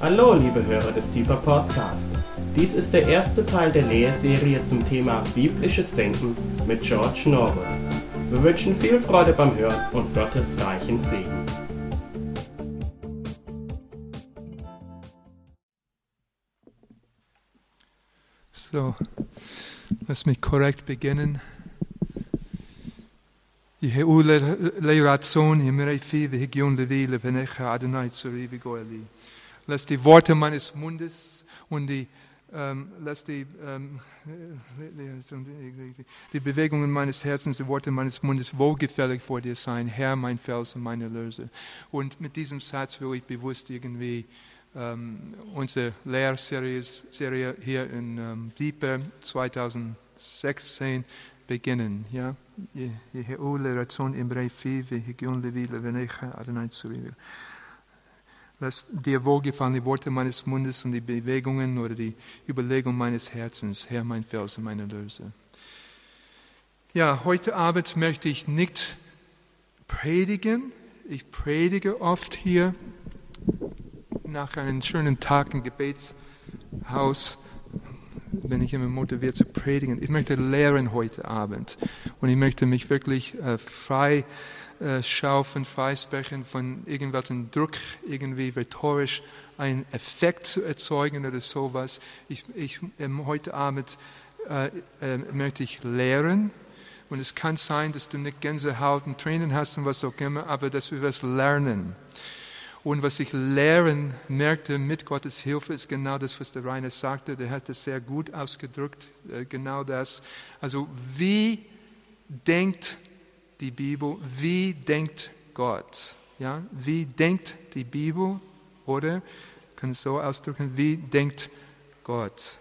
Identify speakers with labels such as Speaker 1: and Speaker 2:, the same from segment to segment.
Speaker 1: Hallo, liebe Hörer des Tiefer Podcast. Dies ist der erste Teil der Lehrserie zum Thema biblisches Denken mit George Norwood. Wir wünschen viel Freude beim Hören und Gottes reichen Segen.
Speaker 2: So, lass mich korrekt beginnen. יהיו לרצון ימרי פי והגיון לוי לבניך אדוני צורי וגואלי. Lass die Worte meines Mundes und die, ähm, lass die, ähm, die Bewegungen meines Herzens, die Worte meines Mundes wohlgefällig vor dir sein, Herr, mein Fels und meine Löse. Und mit diesem Satz will ich bewusst irgendwie ähm, unsere Lehrserie hier in ähm, Diepe 2016 beginnen. Ja? Yeheu le ratzon imrei fi, vehigion levi levenecha, Adonai tzuri. Lass dir wohlgefallen die Worte meines Mundes und die Bewegungen oder die Überlegung meines Herzens, Herr, mein Fels und mein Erlöser. Ja, heute Abend möchte ich nicht predigen. Ich predige oft hier nach einem schönen Tag im Gebetshaus bin ich immer motiviert zu predigen. Ich möchte lehren heute Abend und ich möchte mich wirklich äh, frei äh, schaufen, freisprechen von irgendwelchen Druck, irgendwie rhetorisch einen Effekt zu erzeugen oder sowas. Ich, ich, ähm, heute Abend äh, äh, möchte ich lehren und es kann sein, dass du nicht Gänsehaut und Tränen hast und was auch immer, aber dass wir was lernen. Und was ich lehren merkte mit Gottes Hilfe, ist genau das, was der Rainer sagte. Der hat es sehr gut ausgedrückt. Äh, genau das. Also, wie denkt die Bibel? Wie denkt Gott? Ja, wie denkt die Bibel? Oder, kann es so ausdrücken, wie denkt Gott?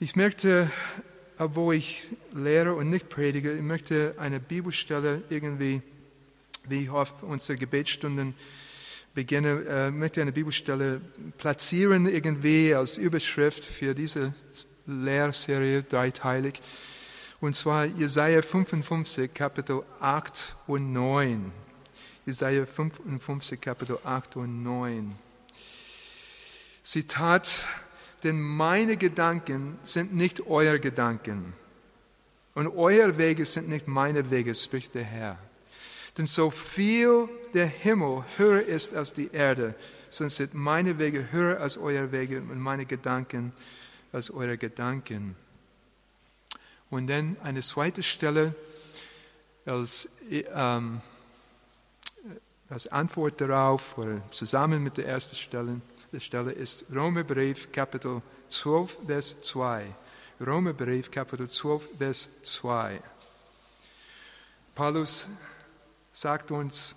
Speaker 2: Ich möchte, obwohl ich lehre und nicht predige, ich möchte eine Bibelstelle irgendwie wie ich oft unsere Gebetsstunden beginne, äh, möchte eine Bibelstelle platzieren, irgendwie als Überschrift für diese Lehrserie dreiteilig. Und zwar Jesaja 55, Kapitel 8 und 9. Jesaja 55, Kapitel 8 und 9. Zitat, denn meine Gedanken sind nicht eure Gedanken und eure Wege sind nicht meine Wege, spricht der Herr. Denn so viel der Himmel höher ist als die Erde, so sind meine Wege höher als eure Wege und meine Gedanken als eure Gedanken. Und dann eine zweite Stelle als, ähm, als Antwort darauf, oder zusammen mit der ersten Stelle, der Stelle ist Römerbrief Kapitel 12, Vers 2. Römerbrief Kapitel 12, Vers 2. Paulus sagt uns,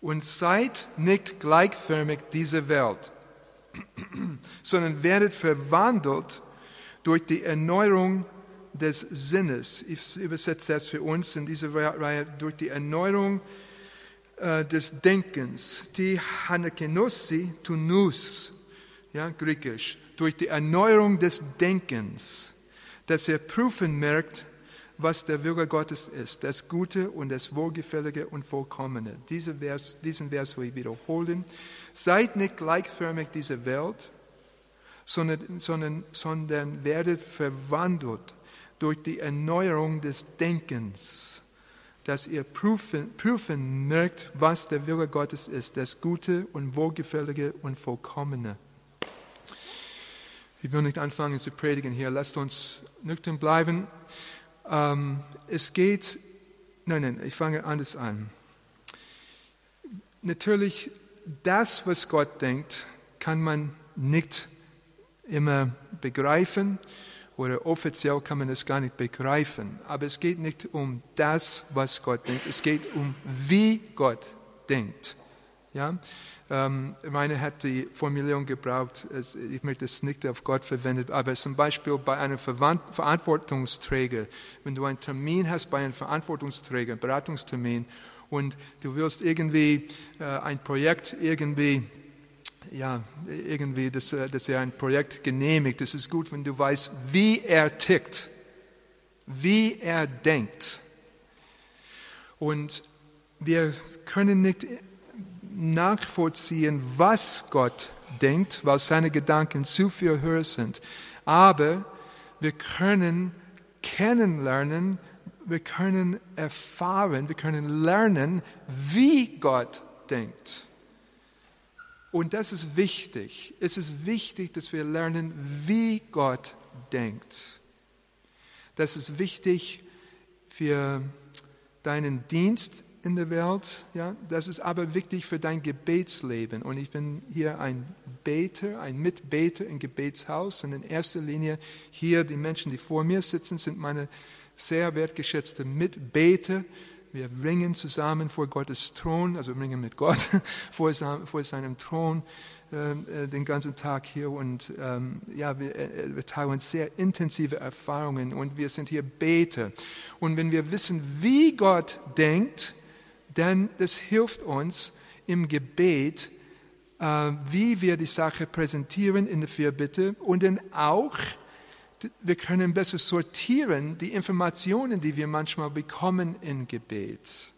Speaker 2: und seid nicht gleichförmig dieser Welt, sondern werdet verwandelt durch die Erneuerung des Sinnes. Ich übersetze das für uns in dieser Reihe durch die Erneuerung äh, des Denkens. Die Hanakenossi tunus, ja, griechisch, durch die Erneuerung des Denkens, dass er prüfen merkt, was der Wille Gottes ist, das Gute und das Wohlgefällige und Vollkommene. Diese Vers, diesen Vers will ich wiederholen. Seid nicht gleichförmig dieser Welt, sondern, sondern, sondern werdet verwandelt durch die Erneuerung des Denkens, dass ihr prüfen, prüfen merkt, was der Wille Gottes ist, das Gute und Wohlgefällige und Vollkommene. Ich will nicht anfangen zu predigen hier. Lasst uns nüchtern bleiben. Ähm, es geht, nein, nein, ich fange anders an. Natürlich, das, was Gott denkt, kann man nicht immer begreifen oder offiziell kann man es gar nicht begreifen. Aber es geht nicht um das, was Gott denkt, es geht um wie Gott denkt. Ja? Ähm, meine hat die Formulierung gebraucht, ich möchte es nicht auf Gott verwendet, aber zum Beispiel bei einem Verantwortungsträger, wenn du einen Termin hast bei einem Verantwortungsträger, einen Beratungstermin, und du willst irgendwie äh, ein Projekt irgendwie ja, irgendwie, dass, äh, dass er ein Projekt genehmigt. Es ist gut, wenn du weißt, wie er tickt, wie er denkt. Und wir können nicht nachvollziehen, was Gott denkt, weil seine Gedanken zu viel höher sind. Aber wir können kennenlernen, wir können erfahren, wir können lernen, wie Gott denkt. Und das ist wichtig. Es ist wichtig, dass wir lernen, wie Gott denkt. Das ist wichtig für deinen Dienst in der Welt. Ja? Das ist aber wichtig für dein Gebetsleben. Und ich bin hier ein Beter, ein Mitbeter im Gebetshaus. Und in erster Linie hier die Menschen, die vor mir sitzen, sind meine sehr wertgeschätzte Mitbeter. Wir ringen zusammen vor Gottes Thron, also ringen mit Gott vor, seinem Thron ähm, äh, den ganzen Tag hier und ähm, ja, wir, äh, wir teilen sehr intensive Erfahrungen und wir sind hier Beter. Und wenn wir wissen, wie Gott denkt, dann das hilft uns im Gebet, äh, wie wir die Sache präsentieren in der Fürbitte und dann auch wir können besser sortieren die Informationen, die wir manchmal bekommen im Gebet.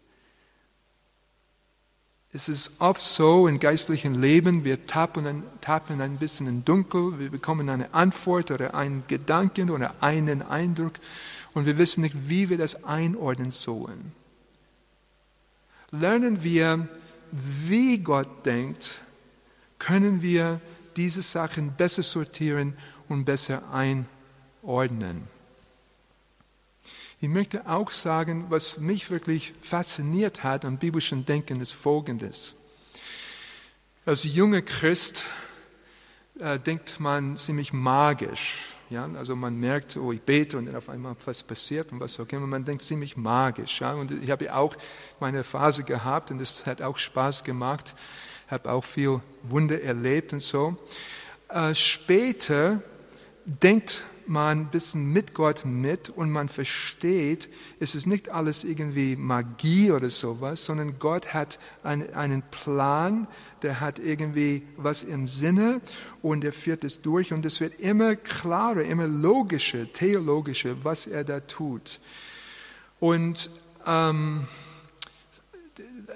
Speaker 2: Es ist oft so im geistlichen Leben, wir tappen, tappen ein bisschen im Dunkel, wir bekommen eine Antwort oder einen Gedanken oder einen Eindruck und wir wissen nicht, wie wir das einordnen sollen. Lernen wir, wie Gott denkt, können wir diese Sachen besser sortieren und besser einordnen ordnen. Ich möchte auch sagen, was mich wirklich fasziniert hat am biblischen Denken ist Folgendes. Als junger Christ äh, denkt man ziemlich magisch. Ja? Also man merkt, oh, ich bete und dann auf einmal was passiert und was auch immer. Man denkt ziemlich magisch. Ja? Und ich habe auch meine Phase gehabt und es hat auch Spaß gemacht. Habe auch viel Wunder erlebt und so. Äh, später denkt man ein bisschen mit Gott mit und man versteht, es ist nicht alles irgendwie Magie oder sowas, sondern Gott hat einen, einen Plan, der hat irgendwie was im Sinne und er führt es durch und es wird immer klarer, immer logischer, theologischer, was er da tut. Und ähm,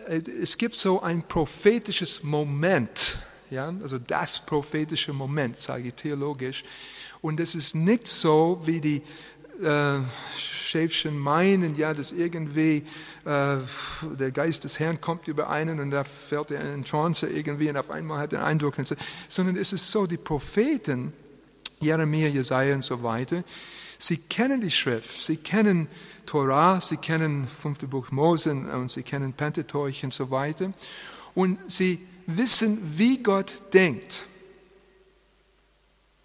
Speaker 2: es gibt so ein prophetisches Moment, ja, also das prophetische Moment, sage ich theologisch, und es ist nicht so, wie die äh, Schäfchen meinen, ja, dass irgendwie äh, der Geist des Herrn kommt über einen und da fällt er in Trance irgendwie und auf einmal hat er einen Eindruck, sondern es ist so, die Propheten, Jeremia, Jesaja und so weiter, sie kennen die Schrift, sie kennen Torah, sie kennen fünfte Buch Mose und sie kennen Pentateuch und so weiter und sie wissen, wie Gott denkt.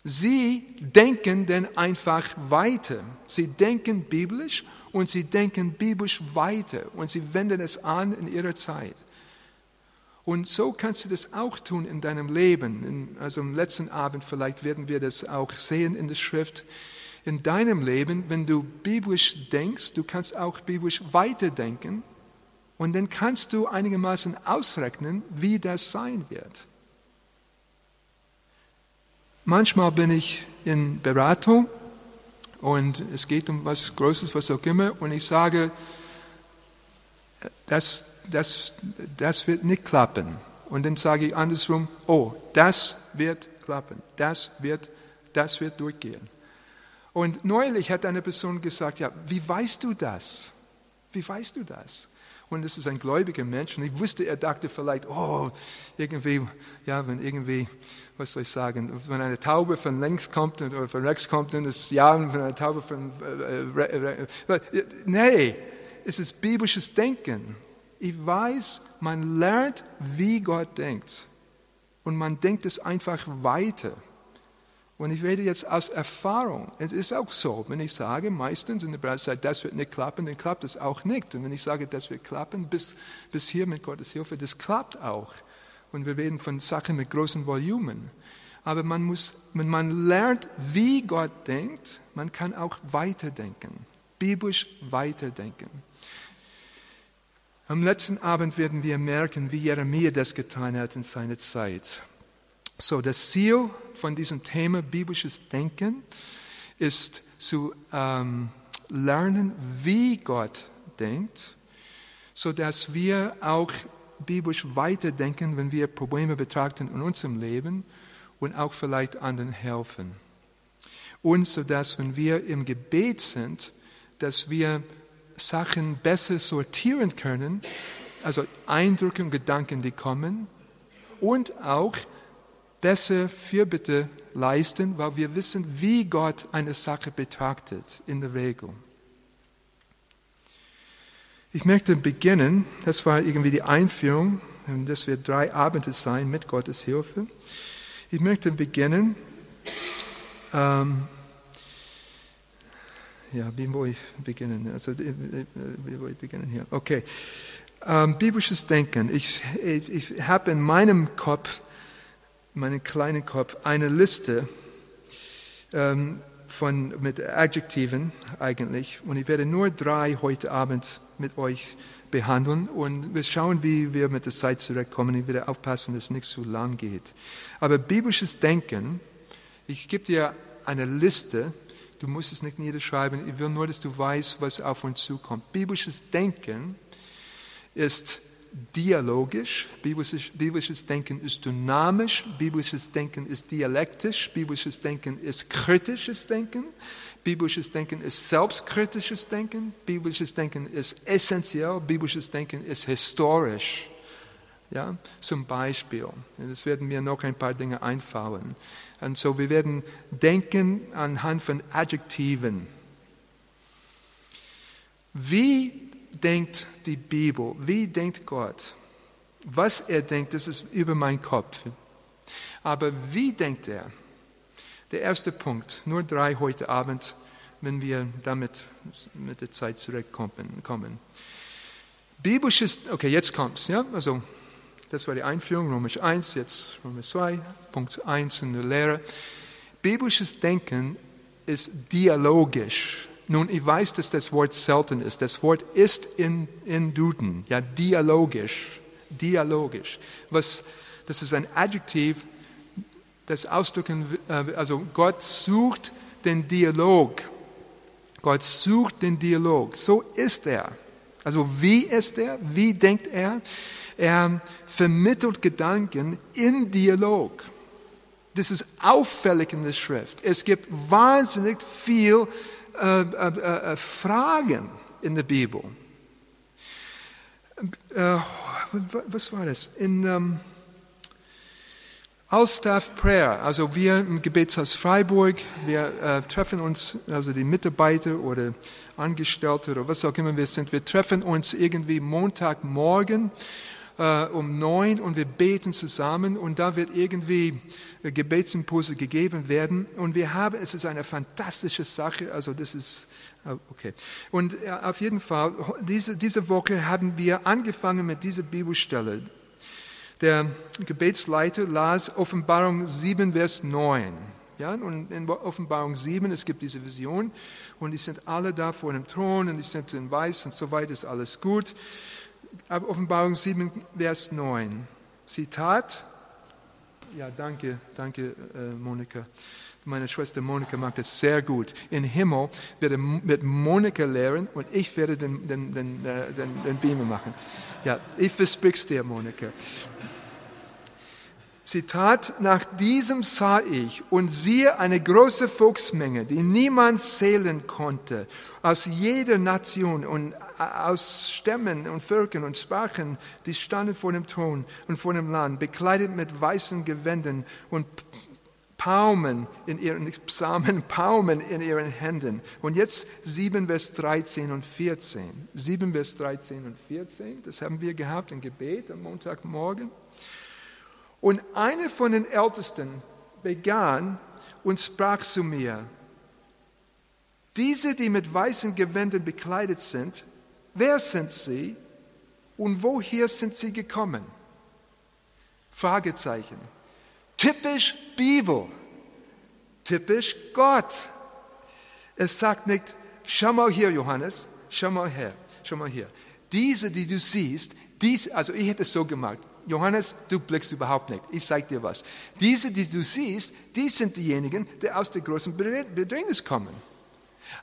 Speaker 2: Sie denken denn einfach weiter. Sie denken biblisch und sie denken biblisch weiter und sie wenden es an in ihrer Zeit. Und so kannst du das auch tun in deinem Leben. Also am letzten Abend vielleicht werden wir das auch sehen in der Schrift. In deinem Leben, wenn du biblisch denkst, du kannst auch biblisch weiterdenken und dann kannst du einigermaßen ausrechnen, wie das sein wird. Manchmal bin ich in Beratung und es geht um was Großes, was auch immer, und ich sage, das, das, das wird nicht klappen. Und dann sage ich andersrum, oh, das wird klappen, das wird, das wird durchgehen. Und neulich hat eine Person gesagt, ja, wie weißt du das? Wie weißt du das? Und es ist ein gläubiger Mensch und ich wusste, er dachte vielleicht, oh, irgendwie, ja, wenn irgendwie was soll ich sagen, wenn eine Taube von links kommt oder von rechts kommt, dann ist ja, wenn eine Taube von. Äh, äh, nee, es ist biblisches Denken. Ich weiß, man lernt, wie Gott denkt. Und man denkt es einfach weiter. Und ich rede jetzt aus Erfahrung. Es ist auch so, wenn ich sage, meistens in der Beratzeit, das wird nicht klappen, dann klappt es auch nicht. Und wenn ich sage, das wird klappen, bis, bis hier mit Gottes Hilfe, das klappt auch. Und wir reden von Sachen mit großen Volumen. Aber man muss, wenn man lernt, wie Gott denkt, man kann auch weiterdenken, biblisch weiterdenken. Am letzten Abend werden wir merken, wie Jeremia das getan hat in seiner Zeit. So, das Ziel von diesem Thema biblisches Denken ist zu ähm, lernen, wie Gott denkt, sodass wir auch biblisch weiterdenken, wenn wir Probleme betrachten in unserem Leben und auch vielleicht anderen helfen. Und so dass, wenn wir im Gebet sind, dass wir Sachen besser sortieren können, also Eindrücke und Gedanken, die kommen, und auch besser Fürbitte leisten, weil wir wissen, wie Gott eine Sache betrachtet in der Regel. Ich möchte beginnen, das war irgendwie die Einführung, das wird drei Abende sein mit Gottes Hilfe. Ich möchte beginnen, ähm, ja, wie wo ich beginnen? Also, äh, äh, wie wo ich beginnen hier? Okay. Ähm, biblisches Denken. Ich, ich, ich habe in meinem Kopf, meinen kleinen Kopf, eine Liste ähm, von, mit Adjektiven eigentlich. Und ich werde nur drei heute Abend mit euch behandeln und wir schauen, wie wir mit der Zeit zurückkommen. Ich werde aufpassen, dass es nicht zu lang geht. Aber biblisches Denken, ich gebe dir eine Liste, du musst es nicht niederschreiben, ich will nur, dass du weißt, was auf uns zukommt. Biblisches Denken ist dialogisch, biblisches, biblisches Denken ist dynamisch, biblisches Denken ist dialektisch, biblisches Denken ist kritisches Denken, Biblisches Denken ist selbstkritisches Denken, biblisches Denken ist essentiell, biblisches Denken ist historisch. Ja, zum Beispiel, es werden mir noch ein paar Dinge einfallen. Und so, wir werden denken anhand von Adjektiven. Wie denkt die Bibel? Wie denkt Gott? Was er denkt, das ist über meinen Kopf. Aber wie denkt er? Der erste Punkt, nur drei heute Abend, wenn wir damit mit der Zeit zurückkommen. Biblisches, okay, jetzt kommt's, ja, also das war die Einführung, Römisch 1, jetzt Römisch 2, Punkt 1 in der Lehre. Biblisches Denken ist dialogisch. Nun, ich weiß, dass das Wort selten ist. Das Wort ist in, in Duden, ja, dialogisch. Dialogisch. Was, das ist ein Adjektiv, das ausdrücken, äh, also Gott sucht den Dialog. Gott sucht den Dialog. So ist er. Also wie ist er? Wie denkt er? Er vermittelt Gedanken in Dialog. Das ist auffällig in der Schrift. Es gibt wahnsinnig viel äh, äh, äh, Fragen in der Bibel. Äh, was war das? In ähm, All-Staff Prayer, also wir im Gebetshaus Freiburg, wir äh, treffen uns, also die Mitarbeiter oder Angestellte oder was auch immer wir sind, wir treffen uns irgendwie Montagmorgen äh, um neun und wir beten zusammen und da wird irgendwie äh, Gebetsimpulse gegeben werden und wir haben, es ist eine fantastische Sache, also das ist äh, Okay. Und äh, auf jeden Fall, diese, diese Woche haben wir angefangen mit dieser Bibelstelle. Der Gebetsleiter las Offenbarung 7, Vers 9. Ja, und in Offenbarung 7, es gibt diese Vision und die sind alle da vor dem Thron und die sind in weiß und so weiter, ist alles gut. Offenbarung 7, Vers 9. Zitat. Ja, danke, danke, äh, Monika. Meine Schwester Monika macht das sehr gut. In Himmel wird Monika lehren und ich werde den, den, den, äh, den, den Beamer machen. Ja, ich versprich's dir, Monika. Zitat, nach diesem sah ich und siehe eine große Volksmenge, die niemand zählen konnte, aus jeder Nation und aus Stämmen und Völkern und Sprachen, die standen vor dem Thron und vor dem Land, bekleidet mit weißen Gewändern und Paumen in ihren Psalmen, Paumen in ihren Händen. Und jetzt 7 Vers 13 und 14. 7 Vers 13 und 14, das haben wir gehabt im Gebet am Montagmorgen. Und einer von den Ältesten begann und sprach zu mir, diese, die mit weißen Gewändern bekleidet sind, wer sind sie und woher sind sie gekommen? Fragezeichen. Typisch Bibel, typisch Gott. Es sagt nicht, schau mal hier, Johannes, schau mal her, schau mal hier. Diese, die du siehst, dies, also ich hätte es so gemacht. Johannes, du blickst überhaupt nicht. Ich sage dir was. Diese, die du siehst, die sind diejenigen, die aus der großen Bedrängnis kommen.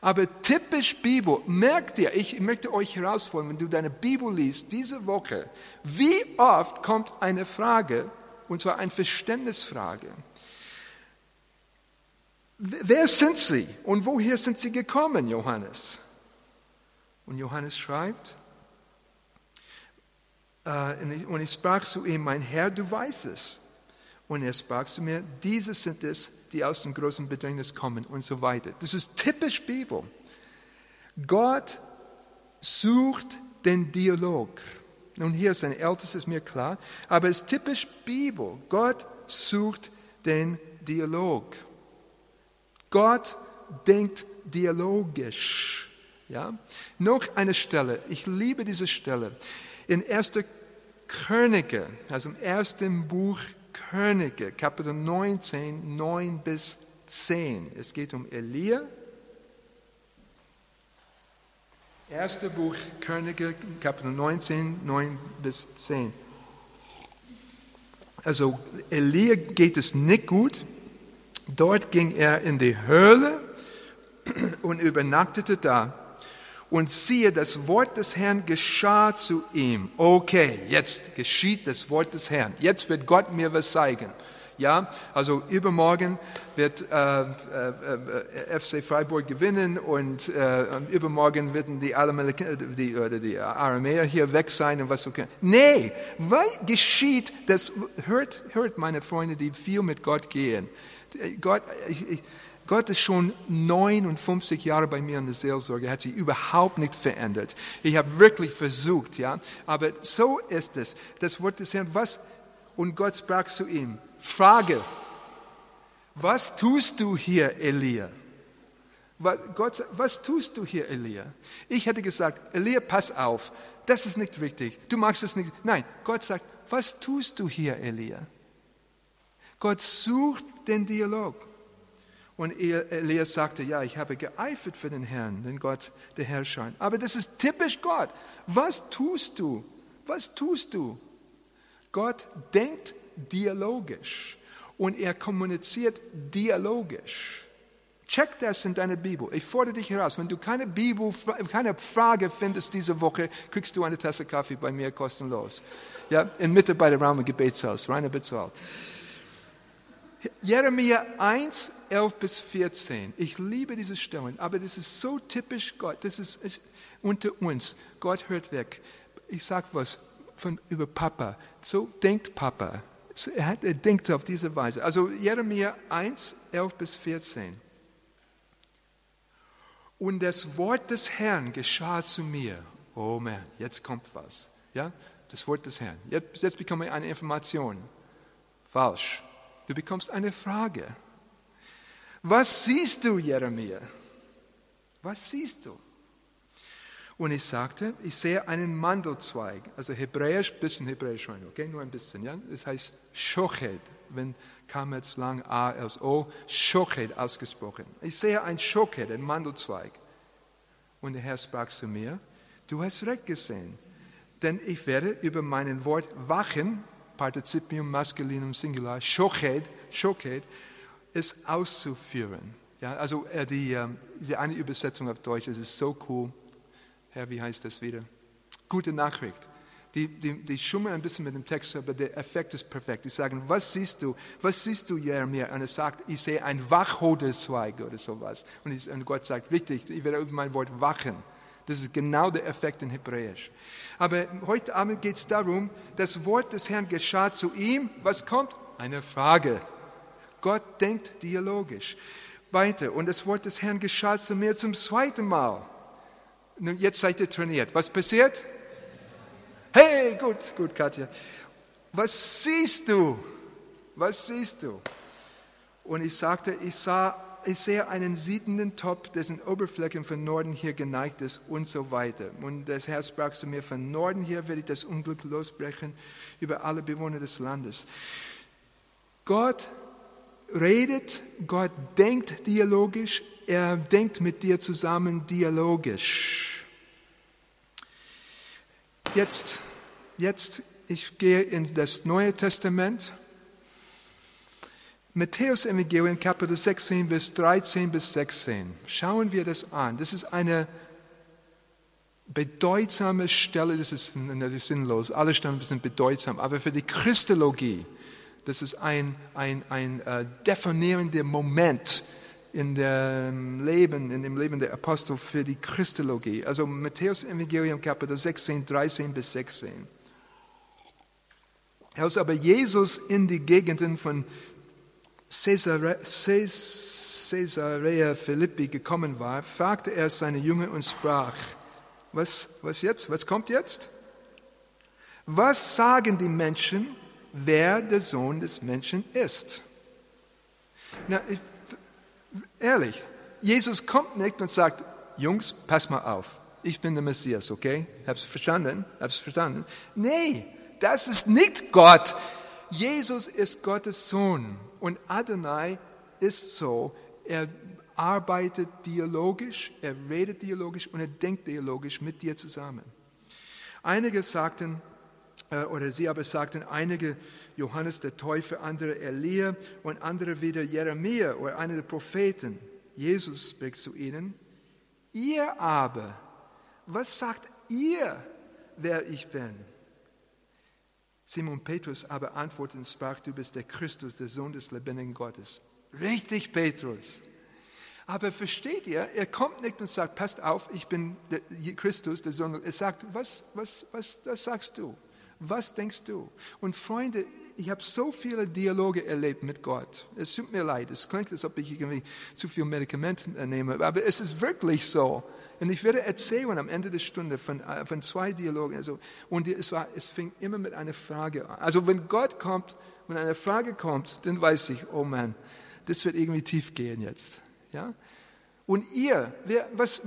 Speaker 2: Aber typisch Bibel, merkt ihr, ich möchte euch herausfordern, wenn du deine Bibel liest, diese Woche, wie oft kommt eine Frage, und zwar eine Verständnisfrage. wer sind sie und woher sind sie gekommen, Johannes? Und Johannes schreibt, äh, und ich sprach zu ihm, mein Herr, du weißt es. Und er sprach zu mir, diese sind es, die aus dem großen Bedrängnis kommen und so weiter. Das ist typisch Bibel. Gott sucht den Dialog. Nun, hier ist ein ältestes, mir klar, aber es ist typisch Bibel. Gott sucht den Dialog. Gott denkt dialogisch. Ja? Noch eine Stelle, ich liebe diese Stelle. In 1. Könige, also im ersten Buch Könige, Kapitel 19, 9 bis 10. Es geht um Elia. Erste Buch Könige, Kapitel 19, 9 bis 10. Also Elia geht es nicht gut. Dort ging er in die Höhle und übernachtete da und siehe, das Wort des Herrn geschah zu ihm. Okay, jetzt geschieht das Wort des Herrn. Jetzt wird Gott mir was zeigen. Ja, also übermorgen wird äh, äh, äh FC Freiburg gewinnen und äh, übermorgen werden die, die, oder die Aramäer hier weg sein und was so. Nee, was geschieht, das hört, hört meine Freunde, die viel mit Gott gehen. Gott, ich, ich, Gott ist schon 59 Jahre bei mir in der Seelsorge, hat sich überhaupt nicht verändert. Ich habe wirklich versucht, ja. Aber so ist es. Das Wort des Herrn, was? Und Gott sprach zu ihm, Frage, was tust du hier, Elia? Gott, was tust du hier, Elia? Ich hätte gesagt, Elia, pass auf, das ist nicht richtig. Du magst es nicht. Nein, Gott sagt, was tust du hier, Elia? Gott sucht den Dialog. Und Elias sagte, ja, ich habe geeifert für den Herrn, den Gott der Herrscher. Aber das ist typisch Gott. Was tust du? Was tust du? Gott denkt dialogisch und er kommuniziert dialogisch. Check das in deiner Bibel. Ich fordere dich heraus. Wenn du keine Bibel, keine Frage findest diese Woche, kriegst du eine Tasse Kaffee bei mir kostenlos. Ja, in Mitte bei der Raum im Gebetshaus, reiner bezahlt. Jeremia 1, 11 bis 14. Ich liebe diese Stellen, aber das ist so typisch Gott. Das ist unter uns. Gott hört weg. Ich sage was von, über Papa. So denkt Papa. Er, hat, er denkt auf diese Weise. Also Jeremia 1, 11 bis 14. Und das Wort des Herrn geschah zu mir. Oh man, jetzt kommt was. Ja, das Wort des Herrn. Jetzt, jetzt bekomme ich eine Information. Falsch. Du bekommst eine Frage. Was siehst du, Jeremia? Was siehst du? Und ich sagte, ich sehe einen Mandelzweig, also hebräisch, bisschen hebräisch, okay, nur ein bisschen, ja. Das heißt Schochet, wenn kam jetzt lang A als O, Schochet ausgesprochen. Ich sehe ein Schochet, ein Mandelzweig. Und der Herr sprach zu mir, du hast recht gesehen, denn ich werde über meinen Wort wachen Partizipium Maskulinum Singular, Schochet, Schochet, es auszuführen. Ja, also äh, die, ähm, die eine Übersetzung auf Deutsch, das ist so cool. Herr, wie heißt das wieder? Gute Nachricht. Die, die, die schummeln ein bisschen mit dem Text, aber der Effekt ist perfekt. Die sagen, was siehst du? Was siehst du, Jeremia? Und er sagt, ich sehe ein Wachhodezweig oder sowas. Und, ich, und Gott sagt, richtig, ich werde über mein Wort wachen. Das ist genau der Effekt in Hebräisch. Aber heute Abend geht es darum, das Wort des Herrn geschah zu ihm. Was kommt? Eine Frage. Gott denkt dialogisch. Weiter. Und das Wort des Herrn geschah zu mir zum zweiten Mal. Nun, jetzt seid ihr trainiert. Was passiert? Hey, gut, gut, Katja. Was siehst du? Was siehst du? Und ich sagte, ich sah ich sehe einen siedenden Topf, dessen Oberfläche von Norden hier geneigt ist und so weiter. Und das Herr sprach zu mir, von Norden hier werde ich das Unglück losbrechen über alle Bewohner des Landes. Gott redet, Gott denkt dialogisch, er denkt mit dir zusammen dialogisch. Jetzt, jetzt, ich gehe in das Neue Testament Matthäus Evangelium Kapitel 16, Vers 13 bis 16. Schauen wir das an. Das ist eine bedeutsame Stelle, das ist natürlich sinnlos, alle Stellen sind bedeutsam, aber für die Christologie, das ist ein, ein, ein äh, definierender Moment in dem Leben, in dem Leben der Apostel für die Christologie. Also Matthäus Evangelium Kapitel 16, 13 bis 16. Als aber Jesus in die Gegenden von Caesarea, Philippi gekommen war, fragte er seine Jünger und sprach, was, was jetzt? Was kommt jetzt? Was sagen die Menschen, wer der Sohn des Menschen ist? Na, ich, ehrlich, Jesus kommt nicht und sagt, Jungs, pass mal auf, ich bin der Messias, okay? Hab's verstanden? Hab's verstanden? Nee, das ist nicht Gott. Jesus ist Gottes Sohn und Adonai ist so, er arbeitet dialogisch, er redet dialogisch und er denkt dialogisch mit dir zusammen. Einige sagten, äh, oder sie aber sagten, einige Johannes der Täufer, andere Elia und andere wieder Jeremia oder einer der Propheten. Jesus spricht zu ihnen, ihr aber, was sagt ihr, wer ich bin? Simon Petrus aber antwortete und sprach, du bist der Christus, der Sohn des lebendigen Gottes. Richtig, Petrus. Aber versteht ihr, er kommt nicht und sagt, passt auf, ich bin der Christus, der Sohn. Er sagt, was, was, was, was sagst du? Was denkst du? Und Freunde, ich habe so viele Dialoge erlebt mit Gott. Es tut mir leid, es klingt, als ob ich irgendwie zu viel Medikamente nehme, aber es ist wirklich so. Und ich werde erzählen am Ende der Stunde von, äh, von zwei Dialogen. Also, und es, war, es fing immer mit einer Frage an. Also wenn Gott kommt, wenn eine Frage kommt, dann weiß ich, oh Mann, das wird irgendwie tief gehen jetzt. Ja? Und ihr, wer, was,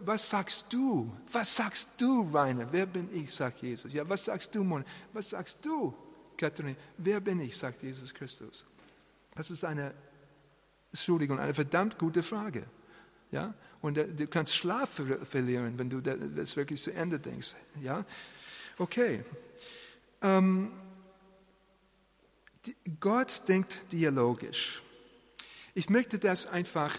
Speaker 2: was sagst du? Was sagst du, Rainer? Wer bin ich, sagt Jesus. Ja, was sagst du, Mon? Was sagst du, Katharina? Wer bin ich, sagt Jesus Christus. Das ist eine, Entschuldigung, eine verdammt gute Frage. Ja? Und du kannst Schlaf verlieren, wenn du das wirklich zu Ende denkst. Ja? Okay. Ähm, Gott denkt dialogisch. Ich möchte das einfach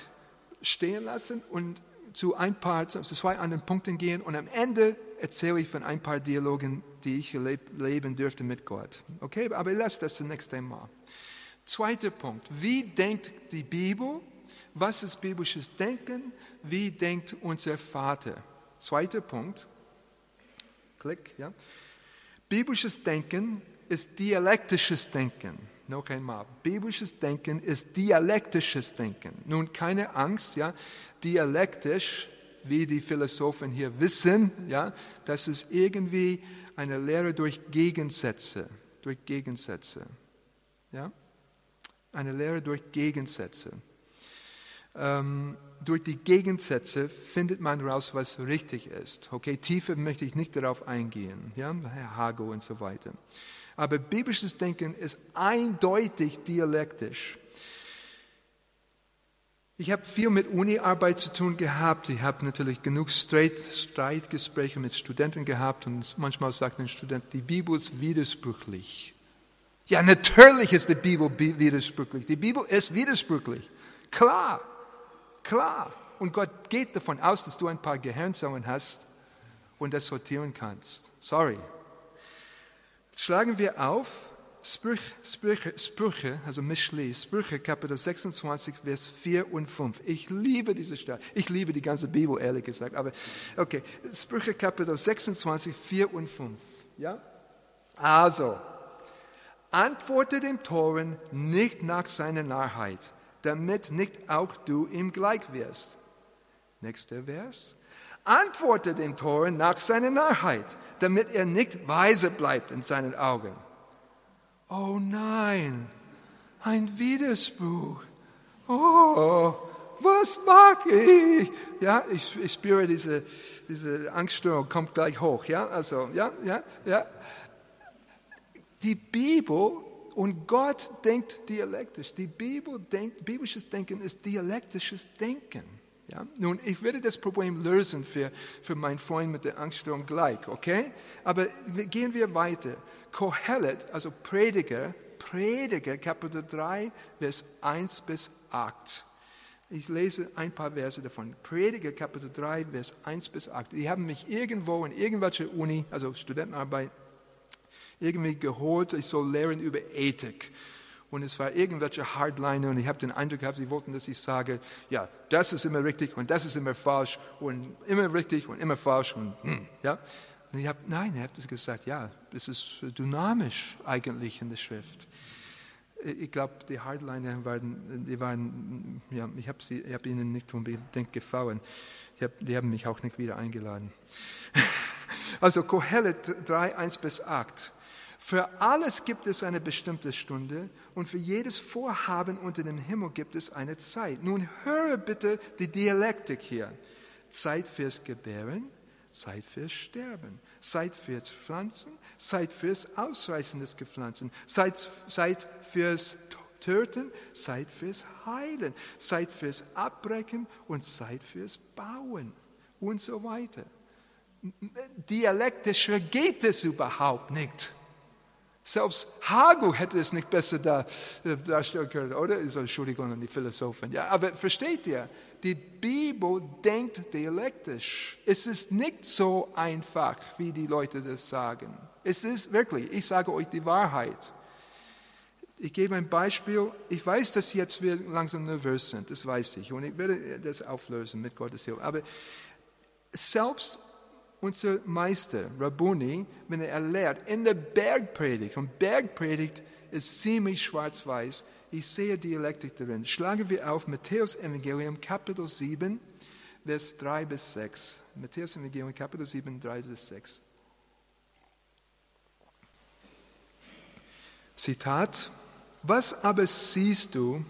Speaker 2: stehen lassen und zu ein paar, zu zwei anderen Punkten gehen und am Ende erzähle ich von ein paar Dialogen, die ich leben dürfte mit Gott. Okay, aber lass das zunächst einmal. Zweiter Punkt. Wie denkt die Bibel? Was ist biblisches Denken? Wie denkt unser Vater? Zweiter Punkt. Klick, ja. Biblisches Denken ist dialektisches Denken. Noch einmal, biblisches Denken ist dialektisches Denken. Nun keine Angst, ja, dialektisch, wie die Philosophen hier wissen, ja, das ist irgendwie eine Lehre durch Gegensätze, durch Gegensätze, ja, eine Lehre durch Gegensätze. Ähm, durch die Gegensätze findet man raus, was richtig ist. Okay, tiefer möchte ich nicht darauf eingehen, ja, Herr Hago und so weiter. Aber biblisches Denken ist eindeutig dialektisch. Ich habe viel mit Uni-Arbeit zu tun gehabt. Ich habe natürlich genug Streit, Streitgespräche mit Studenten gehabt und manchmal sagt ein Student, die Bibel ist widersprüchlich. Ja, natürlich ist die Bibel widersprüchlich. Die Bibel ist widersprüchlich. Klar, klar. Und Gott geht davon aus, dass du ein paar Gehirnzellen hast und das sortieren kannst. Sorry, Schlagen wir auf Sprüche, Sprüche, Sprüche also Mischli, Sprüche Kapitel 26, Vers 4 und 5. Ich liebe diese Stelle. Ich liebe die ganze Bibel, ehrlich gesagt. Aber okay, Sprüche Kapitel 26, 4 und 5. Ja? Also, antworte dem Toren nicht nach seiner Narrheit, damit nicht auch du ihm gleich wirst. Nächster Vers. Antworte dem Toren nach seiner Narrheit, damit er nicht weise bleibt in seinen Augen. Oh nein, ein Widerspruch. Oh, was mag ich? Ja, ich, ich spüre diese, diese Angststörung kommt gleich hoch. Ja, also, ja, ja, ja. Die Bibel und Gott denkt dialektisch. Die Bibel denkt, biblisches Denken ist dialektisches Denken. Ja? Nun, ich werde das Problem lösen für, für meinen Freund mit der Angststörung gleich, okay? Aber gehen wir weiter. Kohelet, also Prediger, Prediger, Kapitel 3, Vers 1 bis 8. Ich lese ein paar Verse davon. Prediger, Kapitel 3, Vers 1 bis 8. Die haben mich irgendwo in irgendwelcher Uni, also Studentenarbeit, irgendwie geholt, ich soll lehren über Ethik. und es war irgendwelche Hardliner und ich habe den Eindruck gehabt, sie wollten, dass ich sage, ja, das ist immer richtig und das ist immer falsch und immer richtig und immer falsch und hm, ja. Und ich habe, nein, er hat gesagt, ja, es ist dynamisch eigentlich in der Schrift. Ich glaube, die Hardliner waren, die waren, ja, ich habe hab ihnen nicht unbedingt gefallen. Hab, die haben mich auch nicht wieder eingeladen. Also Kohelet 3, 1 bis 8. Für alles gibt es eine bestimmte Stunde und für jedes Vorhaben unter dem Himmel gibt es eine Zeit. Nun höre bitte die Dialektik hier. Zeit fürs Gebären, Zeit fürs Sterben, Zeit fürs Pflanzen, Zeit fürs Ausreißen des Gepflanzten, Zeit, Zeit fürs Töten, Zeit fürs Heilen, Zeit fürs Abbrechen und Zeit fürs Bauen und so weiter. Dialektischer geht es überhaupt nicht. Selbst Hago hätte es nicht besser da, äh, darstellen können, oder? Entschuldigung an die Philosophen. Ja, aber versteht ihr? Die Bibel denkt dialektisch. Es ist nicht so einfach, wie die Leute das sagen. Es ist wirklich, ich sage euch die Wahrheit. Ich gebe ein Beispiel. Ich weiß, dass jetzt wir langsam nervös sind, das weiß ich. Und ich werde das auflösen mit Gottes Hilfe. Aber selbst unser Meister, Rabboni, wenn er lehrt, in der Bergpredigt, und Bergpredigt ist ziemlich schwarz-weiß, ich sehe Dialektik darin. Schlagen wir auf Matthäus Evangelium, Kapitel 7, Vers 3 bis 6. Matthäus Evangelium, Kapitel 7, 3 bis 6. Zitat, was aber siehst du,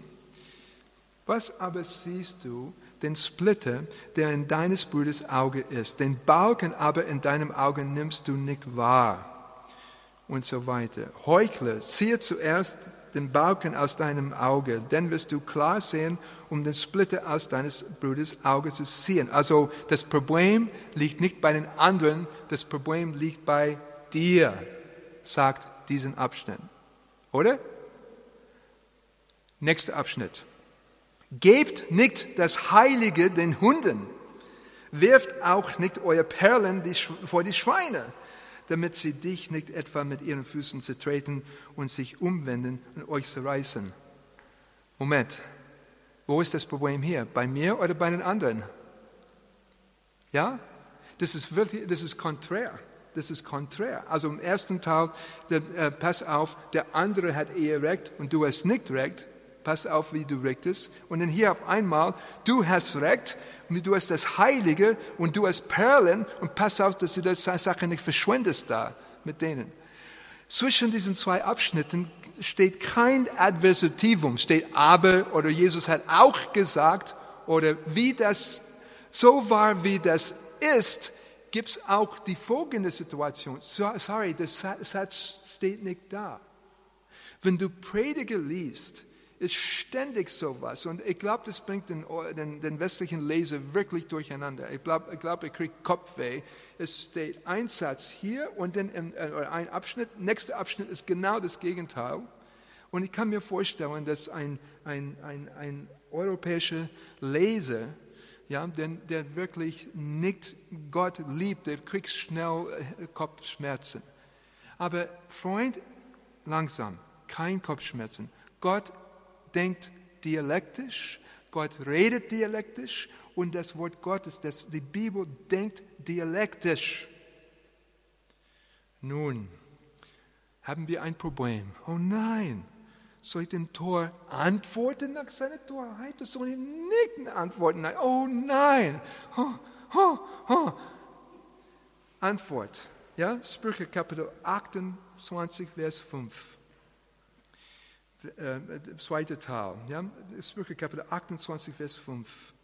Speaker 2: was aber siehst du, den Splitter, der in deines Bruders Auge ist, den Balken aber in deinem Auge nimmst du nicht wahr. Und so weiter. Heuchler, ziehe zuerst den Balken aus deinem Auge, dann wirst du klar sehen, um den Splitter aus deines Bruders Auge zu ziehen. Also das Problem liegt nicht bei den anderen, das Problem liegt bei dir, sagt diesen Abschnitt. Oder? Nächster Abschnitt. Gebt nicht das Heilige den Hunden, wirft auch nicht eure Perlen vor die Schweine, damit sie dich nicht etwa mit ihren Füßen zertreten und sich umwenden und euch zerreißen. Moment, wo ist das Problem hier? Bei mir oder bei den anderen? Ja, das ist wirklich, das ist konträr. Das ist konträr. Also im ersten Teil, der, äh, pass auf, der andere hat eher Recht und du hast nicht Recht pass auf, wie du richtest. Und dann hier auf einmal, du hast Recht, du hast das Heilige und du hast Perlen und pass auf, dass du das Sache nicht verschwendest da mit denen. Zwischen diesen zwei Abschnitten steht kein Adversativum, steht aber oder Jesus hat auch gesagt oder wie das so war, wie das ist, gibt es auch die folgende Situation. Sorry, der Satz steht nicht da. Wenn du Prediger liest, ist ständig sowas. Und ich glaube, das bringt den, den, den, westlichen Leser wirklich durcheinander. Ich glaube, ich glaub, er kriegt Kopfweh. Es steht ein Satz hier und dann äh, ein Abschnitt. Nächster Abschnitt ist genau das Gegenteil. Und ich kann mir vorstellen, dass ein, ein, ein, ein europäischer Leser, ja, der, der wirklich nicht Gott liebt, der kriegt schnell äh, Kopfschmerzen. Aber Freund, langsam, kein Kopfschmerzen. Gott denkt dialektisch, Gott redet dialektisch und das Wort Gottes, das, die Bibel denkt dialektisch. Nun, haben wir ein Problem. Oh nein, soll ich dem Tor antworten nach seiner Torheit? Das soll ich nicht antworten. Oh nein. Oh, oh, oh. Antwort. Ja, Sprüche Kapitel 28, Vers 5 äh, zweite Teil, ja, Sprüche Kapitel 28, Vers 5.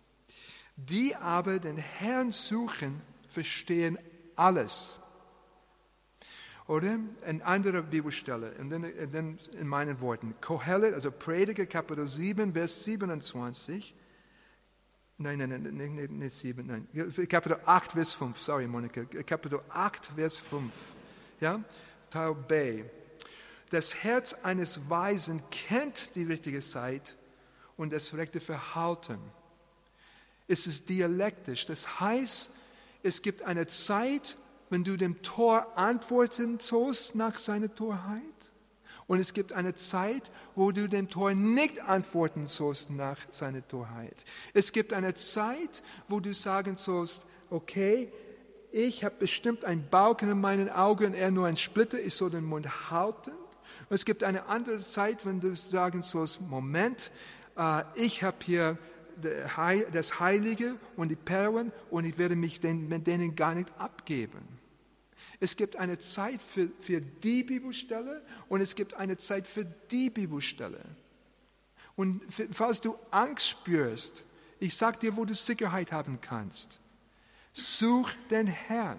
Speaker 2: Die aber den Herrn suchen, verstehen alles. Oder eine andere Bibelstelle, und dann, dann in meinen Worten, Kohelet, also Prediger Kapitel 7, Vers 27, Nein, nein, nein, nicht, nicht 7, nein. Kapitel 8, Vers 5, sorry, Monika. Kapitel 8, Vers 5. Ja? Teil B. Das Herz eines Weisen kennt die richtige Zeit und das rechte Verhalten. Es ist dialektisch. Das heißt, es gibt eine Zeit, wenn du dem Tor antworten sollst nach seiner Torheit. Und es gibt eine Zeit, wo du dem Tor nicht antworten sollst nach seiner Torheit. Es gibt eine Zeit, wo du sagen sollst, okay, ich habe bestimmt einen Balken in meinen Augen er nur ein Splitter, ich soll den Mund halten. Und es gibt eine andere Zeit, wenn du sagen sollst, Moment, äh, ich habe hier das Heilige und die Perlen und ich werde mich mit denen gar nicht abgeben. Es gibt eine Zeit für, für die Bibelstelle und es gibt eine Zeit für die Bibelstelle. Und falls du Angst spürst, ich sage dir, wo du Sicherheit haben kannst. Such den Herrn.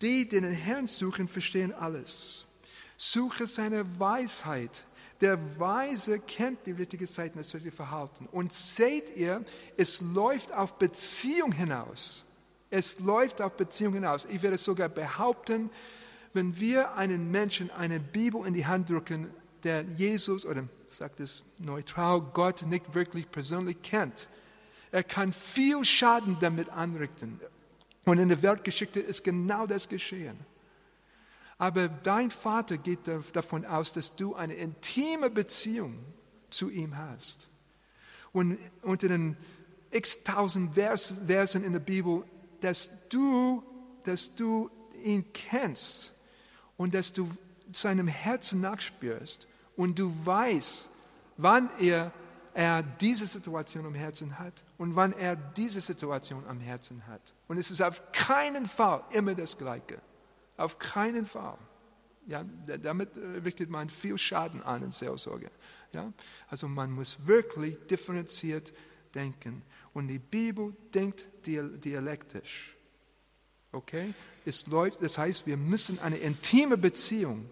Speaker 2: Die, die den Herrn suchen, verstehen alles. Suche seine Weisheit. Der Weise kennt die richtige Zeit das richtige Verhalten. Und seht ihr, es läuft auf Beziehung hinaus. Es läuft auf Beziehungen hinaus. Ich werde sogar behaupten, wenn wir einen Menschen eine Bibel in die Hand drücken, der Jesus oder sagt es neutral, Gott nicht wirklich persönlich kennt, er kann viel Schaden damit anrichten. Und in der Weltgeschichte ist genau das geschehen. Aber dein Vater geht davon aus, dass du eine intime Beziehung zu ihm hast. Und unter den x-tausend Versen in der Bibel dass du, dass du ihn kennst und dass du seinem Herzen nachspürst und du weißt, wann er, er diese Situation am Herzen hat und wann er diese Situation am Herzen hat. Und es ist auf keinen Fall immer das Gleiche. Auf keinen Fall. Ja, damit richtet man viel Schaden an in Seelsorge. Ja? Also man muss wirklich differenziert denken. Und die Bibel denkt dialektisch. Okay? Es läuft, das heißt, wir müssen eine intime Beziehung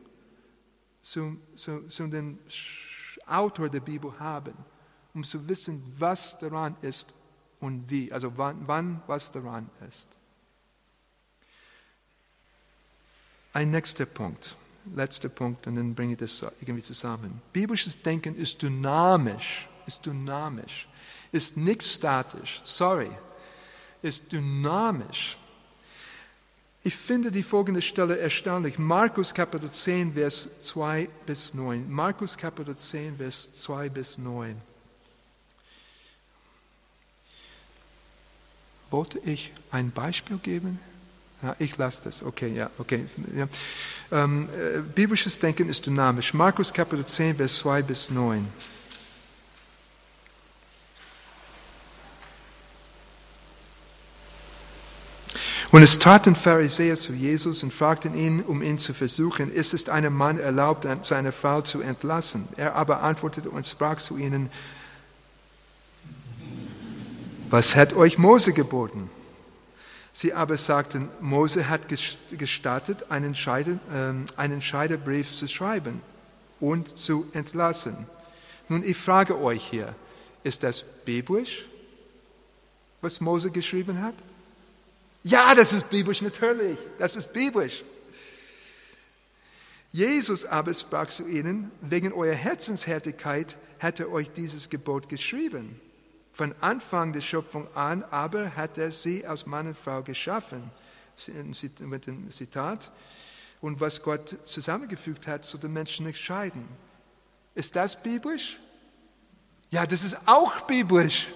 Speaker 2: zu, zu, zu dem Autor der Bibel haben, um zu wissen, was daran ist und wie, also wann, wann was daran ist. Ein nächster Punkt, letzter Punkt, und dann bringe ich das irgendwie zusammen. Biblisches Denken ist dynamisch, ist dynamisch ist nicht statisch, sorry, ist dynamisch. Ich finde die folgende Stelle erstaunlich. Markus Kapitel 10, Vers 2 bis 9. Markus Kapitel 10, Vers 2 bis 9. Wollte ich ein Beispiel geben? Ja, ich lasse das. Okay, ja, okay. Ja. Ähm, äh, biblisches Denken ist dynamisch. Markus Kapitel 10, Vers 2 bis 9. Und es traten Pharisäer zu Jesus und fragten ihn, um ihn zu versuchen, ist es einem Mann erlaubt, seine Frau zu entlassen? Er aber antwortete und sprach zu ihnen, was hat euch Mose geboten? Sie aber sagten, Mose hat gestattet, einen, Scheide, äh, einen Scheidebrief zu schreiben und zu entlassen. Nun, ich frage euch hier, ist das biblisch, was Mose geschrieben hat? Ja, das ist biblisch, natürlich. Das ist biblisch. Jesus aber sprach zu ihnen, wegen eurer Herzenshärtigkeit hat er euch dieses Gebot geschrieben. Von Anfang der Schöpfung an aber hat er sie als Mann und Frau geschaffen. Mit dem Zitat. Und was Gott zusammengefügt hat, soll den Menschen nicht scheiden. Ist das biblisch? Ja, das ist auch biblisch.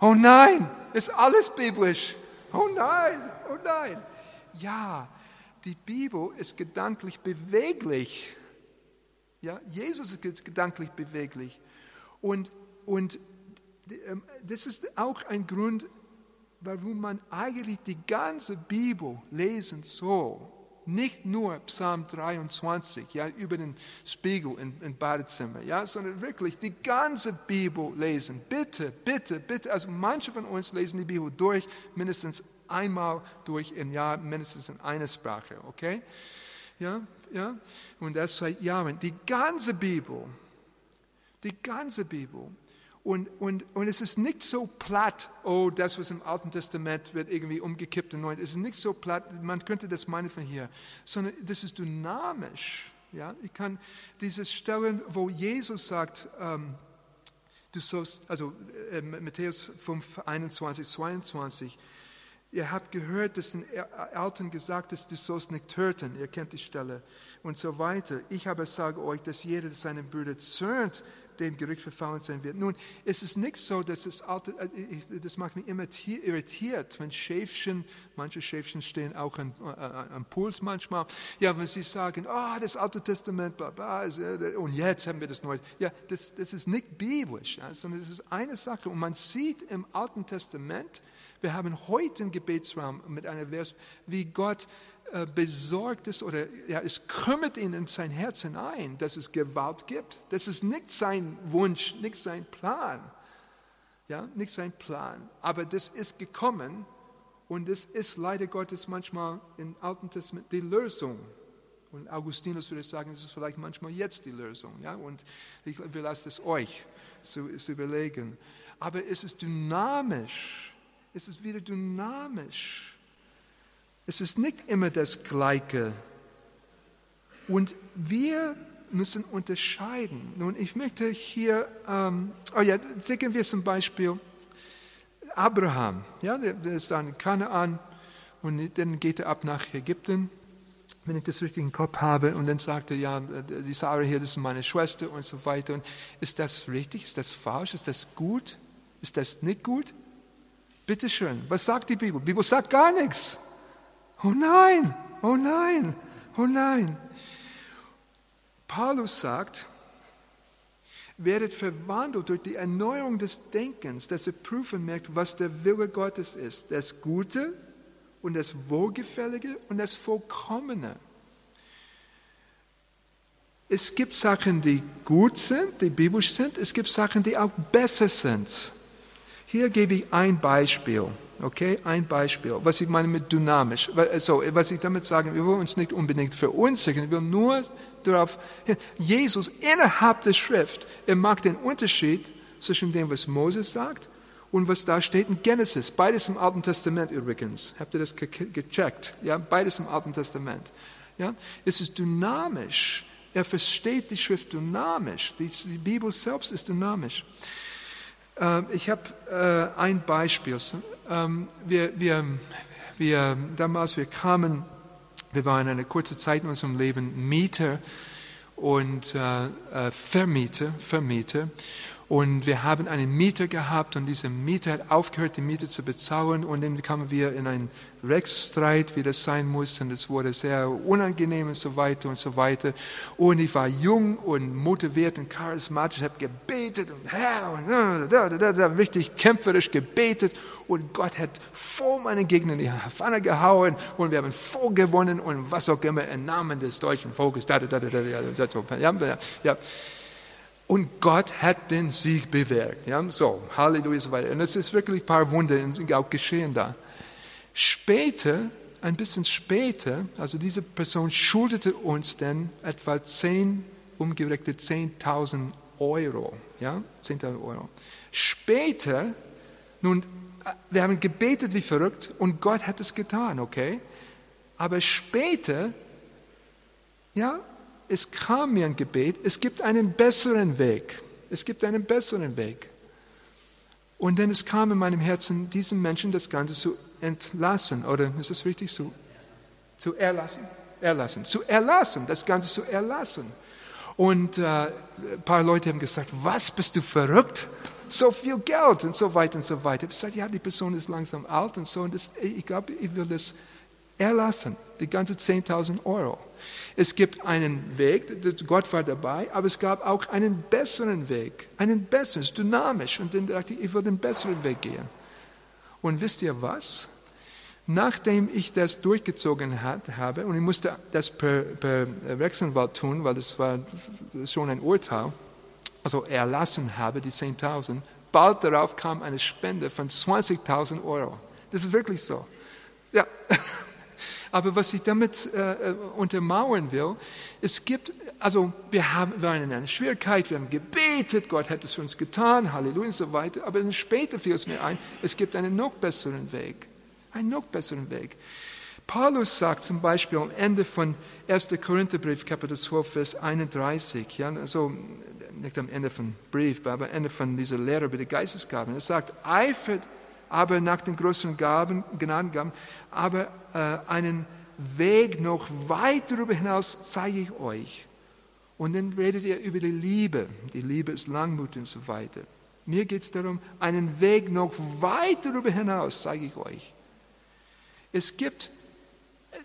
Speaker 2: Oh nein, ist alles biblisch. Oh nein, oh nein. Ja, die Bibel ist gedanklich beweglich. Ja, Jesus ist gedanklich beweglich. Und, und das ist auch ein Grund, warum man eigentlich die ganze Bibel lesen soll. Nicht nur Psalm 23, ja, über den Spiegel im, im Badezimmer, ja, sondern wirklich die ganze Bibel lesen. Bitte, bitte, bitte. Also manche von uns lesen die Bibel durch, mindestens einmal durch im Jahr, mindestens in einer Sprache, okay? Ja, ja. Und das seit Jahren. Die ganze Bibel, die ganze Bibel. Und, und, und es ist nicht so platt, oh, das, was im Alten Testament wird irgendwie umgekippt im Neuen. Es ist nicht so platt, man könnte das meinen von hier, sondern das ist dynamisch. Ja? Ich kann dieses Stellen, wo Jesus sagt, ähm, du sollst, also äh, Matthäus 5, 21, 22, Ihr habt gehört, dass den Eltern gesagt ist, du sollst nicht töten. Ihr kennt die Stelle und so weiter. Ich aber sage euch, dass jeder, der seinen Bruder zürnt, dem Gericht verfallen sein wird. Nun, es ist nicht so, dass das Alte, äh, das macht mich immer irritiert, wenn Schäfchen, manche Schäfchen stehen auch an, äh, am Puls manchmal, ja, wenn sie sagen, ah, oh, das Alte Testament, bla, bla, äh, und jetzt haben wir das Neue. Ja, das, das ist nicht biblisch, ja, sondern das ist eine Sache. Und man sieht im Alten Testament, wir haben heute einen Gebetsraum mit einer Vers, wie Gott besorgt ist oder ja, es kümmert ihn in sein Herz hinein, dass es Gewalt gibt. Das ist nicht sein Wunsch, nicht sein Plan. Ja, nicht sein Plan. Aber das ist gekommen und das ist leider Gottes manchmal im Alten Testament die Lösung. Und Augustinus würde sagen, das ist vielleicht manchmal jetzt die Lösung. Ja? Und ich lasse es euch zu, zu überlegen. Aber es ist dynamisch. Es ist wieder dynamisch. Es ist nicht immer das Gleiche. Und wir müssen unterscheiden. Nun, ich möchte hier, ähm, oh ja, sehen wir zum Beispiel Abraham, ja, der, ist dann in Kanaan und dann geht er ab nach Ägypten, wenn ich das richtig im Kopf habe, und dann sagt er, ja, die Sarah hier, das ist meine Schwester und so weiter. Und ist das richtig? Ist das falsch? Ist das gut? Ist das nicht gut? Bitte schön, was sagt die Bibel? Die Bibel sagt gar nichts. Oh nein, oh nein, oh nein. Paulus sagt, werdet verwandelt durch die Erneuerung des Denkens, dass ihr prüfen merkt, was der Wille Gottes ist, das Gute und das Wohlgefällige und das Vollkommene. Es gibt Sachen, die gut sind, die biblisch sind, es gibt Sachen, die auch besser sind. Hier gebe ich ein Beispiel. Okay, ein Beispiel, was ich meine mit dynamisch. Also, was ich damit sage, wir wollen uns nicht unbedingt verunsichern, wir wollen nur darauf, Jesus innerhalb der Schrift, er macht den Unterschied zwischen dem, was Moses sagt und was da steht in Genesis. Beides im Alten Testament übrigens. Habt ihr das gecheckt? Ja, beides im Alten Testament. Ja, es ist dynamisch. Er versteht die Schrift dynamisch. Die, die Bibel selbst ist dynamisch. Ähm, ich habe äh, ein Beispiel. Ähm, wir, wir, wir, damals, wir kamen, wir waren eine kurze Zeit in unserem Leben Mieter und äh, äh Vermieter, Vermieter. Und wir haben einen Mieter gehabt und dieser Mieter hat aufgehört, die Miete zu bezahlen. Und dann kamen wir in einen Rechtsstreit, wie das sein muss. Und es wurde sehr unangenehm und so weiter und so weiter. Und ich war jung und motiviert und charismatisch, habe gebetet und Herr und da, da, da, da, richtig kämpferisch gebetet. Und Gott hat vor meinen Gegnern die Pfanne gehauen und wir haben voll gewonnen und was auch immer im Namen des deutschen Volkes. Da, da, da, da, da, ja, ja. Und Gott hat den Sieg bewirkt. Ja? So, Halleluja so weiter. Und es ist wirklich ein paar Wunder auch geschehen da. Später, ein bisschen später, also diese Person schuldete uns dann etwa 10, umgerechnet 10.000 Euro. Ja? 10.000 Euro. Später, nun, wir haben gebetet wie verrückt und Gott hat es getan, okay? Aber später, ja, es kam mir ein Gebet, es gibt einen besseren Weg. Es gibt einen besseren Weg. Und dann es kam in meinem Herzen, diesem Menschen das Ganze zu entlassen. Oder ist das richtig? Zu, zu erlassen? Erlassen. Zu erlassen, das Ganze zu erlassen. Und äh, ein paar Leute haben gesagt, was, bist du verrückt? So viel Geld und so weiter und so weiter. Ich habe gesagt, ja, die Person ist langsam alt und so. Und das, ich glaube, ich will das erlassen, die ganze 10.000 Euro. Es gibt einen Weg, Gott war dabei, aber es gab auch einen besseren Weg, einen besseren, dynamisch. Und dann dachte ich, ich will den besseren Weg gehen. Und wisst ihr was? Nachdem ich das durchgezogen hat, habe, und ich musste das per, per Rechtsanwalt tun, weil das war schon ein Urteil, also erlassen habe, die 10.000, bald darauf kam eine Spende von 20.000 Euro. Das ist wirklich so. Ja, Aber was ich damit äh, äh, untermauern will, es gibt, also wir, haben, wir waren in einer Schwierigkeit, wir haben gebetet, Gott hat es für uns getan, Halleluja und so weiter. Aber dann später fiel es mir ein, es gibt einen noch besseren Weg. Einen noch besseren Weg. Paulus sagt zum Beispiel am Ende von 1. Korintherbrief, Kapitel 12, Vers 31, ja, also nicht am Ende vom Brief, aber am Ende von dieser Lehre über die Geistesgaben, er sagt, eifert aber nach den größeren Gaben, Gnadengaben, aber äh, einen Weg noch weit darüber hinaus zeige ich euch. Und dann redet ihr über die Liebe. Die Liebe ist langmutig und so weiter. Mir geht es darum, einen Weg noch weit darüber hinaus, zeige ich euch. Es gibt,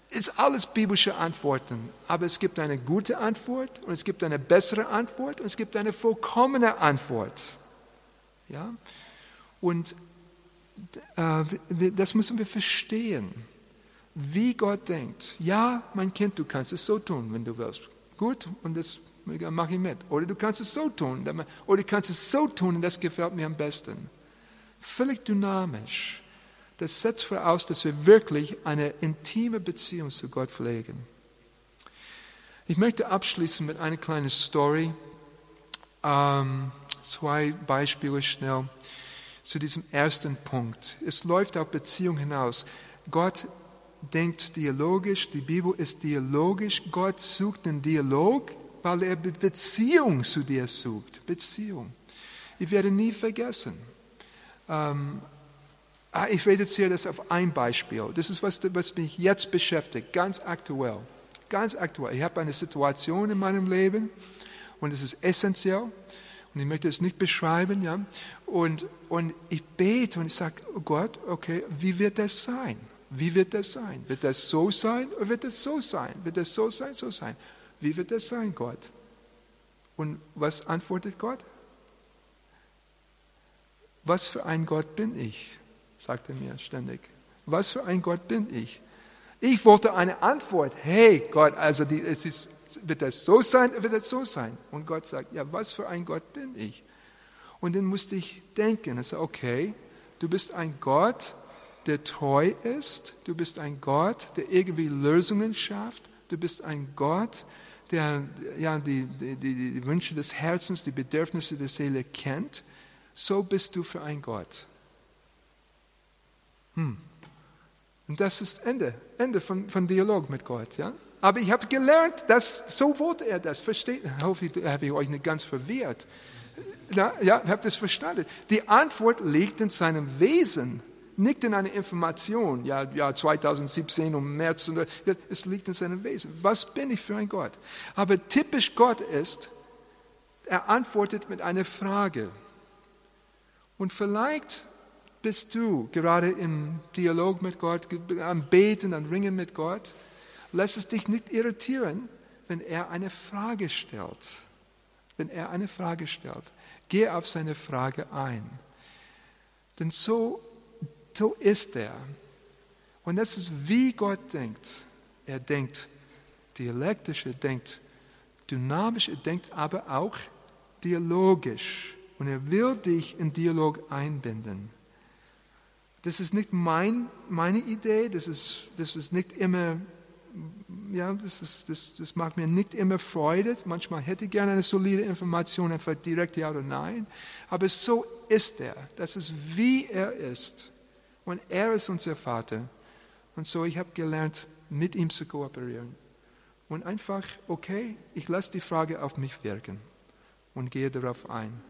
Speaker 2: es ist alles biblische Antworten, aber es gibt eine gute Antwort und es gibt eine bessere Antwort und es gibt eine vollkommene Antwort. Ja? Und das müssen wir verstehen, wie Gott denkt. Ja, mein Kind, du kannst es so tun, wenn du willst. Gut, und das mache ich mit. Oder du kannst es so tun, oder du kannst es so tun, und das gefällt mir am besten. Völlig dynamisch. Das setzt voraus, dass wir wirklich eine intime Beziehung zu Gott pflegen. Ich möchte abschließen mit einer kleinen Story. Ähm, zwei Beispiele schnell zu diesem ersten Punkt. Es läuft auf Beziehung hinaus. Gott denkt dialogisch, die Bibel ist dialogisch. Gott sucht einen Dialog, weil er Beziehung zu dir sucht. Beziehung. Ich werde nie vergessen. Ähm, ah, ich reduziere das auf ein Beispiel. Das ist, was, was mich jetzt beschäftigt, ganz aktuell. Ganz aktuell. Ich habe eine Situation in meinem Leben und es ist essentiell. Und ich möchte es nicht beschreiben, ja. Und, und ich bete und ich sage, oh Gott, okay, wie wird das sein? Wie wird das sein? Wird das so sein oder wird das so sein? Wird das so sein, so sein? Wie wird das sein, Gott? Und was antwortet Gott? Was für ein Gott bin ich? sagt er mir ständig. Was für ein Gott bin ich? Ich wollte eine Antwort. Hey Gott, also die, es ist wird das so sein, wird das so sein? Und Gott sagt, ja, was für ein Gott bin ich? Und dann musste ich denken, also, okay, du bist ein Gott, der treu ist, du bist ein Gott, der irgendwie Lösungen schafft, du bist ein Gott, der ja, die, die, die Wünsche des Herzens, die Bedürfnisse der Seele kennt. So bist du für ein Gott. Hm. Und das ist Ende, Ende von, von Dialog mit Gott. Ja? Aber ich habe gelernt, dass so wollte er das. Versteht? Hoffe ich, habe ich euch nicht ganz verwirrt. Ja, ja habt das verstanden? Die Antwort liegt in seinem Wesen, nicht in einer Information. Ja, ja 2017 um März. Es liegt in seinem Wesen. Was bin ich für ein Gott? Aber typisch Gott ist, er antwortet mit einer Frage. Und vielleicht bist du gerade im Dialog mit Gott, am Beten, am Ringen mit Gott lass es dich nicht irritieren, wenn er eine Frage stellt. Wenn er eine Frage stellt, geh auf seine Frage ein. Denn so, so ist er. Und das ist, wie Gott denkt. Er denkt dialektisch, er denkt dynamisch, er denkt aber auch dialogisch. Und er will dich in Dialog einbinden. Das ist nicht mein, meine Idee, das ist, das ist nicht immer ja, das, ist, das, das macht mir nicht immer Freude. Manchmal hätte ich gerne eine solide Information, einfach direkt ja oder nein. Aber so ist er. Das ist, wie er ist. Und er ist unser Vater. Und so, ich habe gelernt, mit ihm zu kooperieren. Und einfach, okay, ich lasse die Frage auf mich wirken und gehe darauf ein.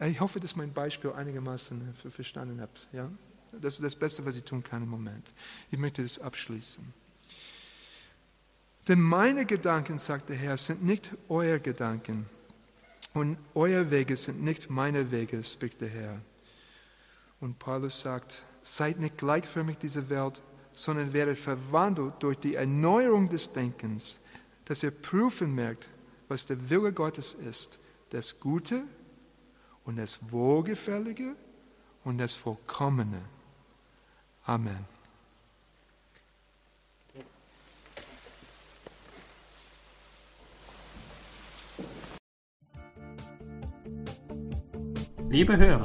Speaker 2: Ich hoffe, dass mein Beispiel einigermaßen verstanden habt. Ja? Das ist das Beste, was ich tun kann im Moment. Ich möchte das abschließen. Denn meine Gedanken, sagt der Herr, sind nicht euer Gedanken. Und euer Wege sind nicht meine Wege, spricht der Herr. Und Paulus sagt, seid nicht gleichförmig dieser Welt, sondern werdet verwandelt durch die Erneuerung des Denkens, dass ihr prüfen merkt, was der Wille Gottes ist, das Gute und das Wohlgefällige und das Vollkommene. Amen.
Speaker 1: Liebe Hörer,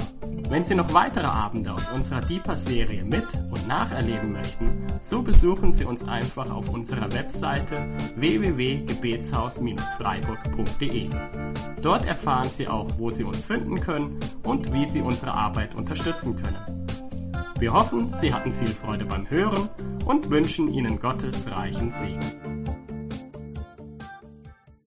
Speaker 1: wenn Sie noch weitere Abende aus unserer Deeper-Serie mit- und nacherleben möchten, so besuchen Sie uns einfach auf unserer Webseite www.gebetshaus-freiburg.de. Dort erfahren Sie auch, wo Sie uns finden können und wie Sie unsere Arbeit unterstützen können. Wir hoffen, Sie hatten viel Freude beim Hören und wünschen Ihnen Gottes reichen Segen.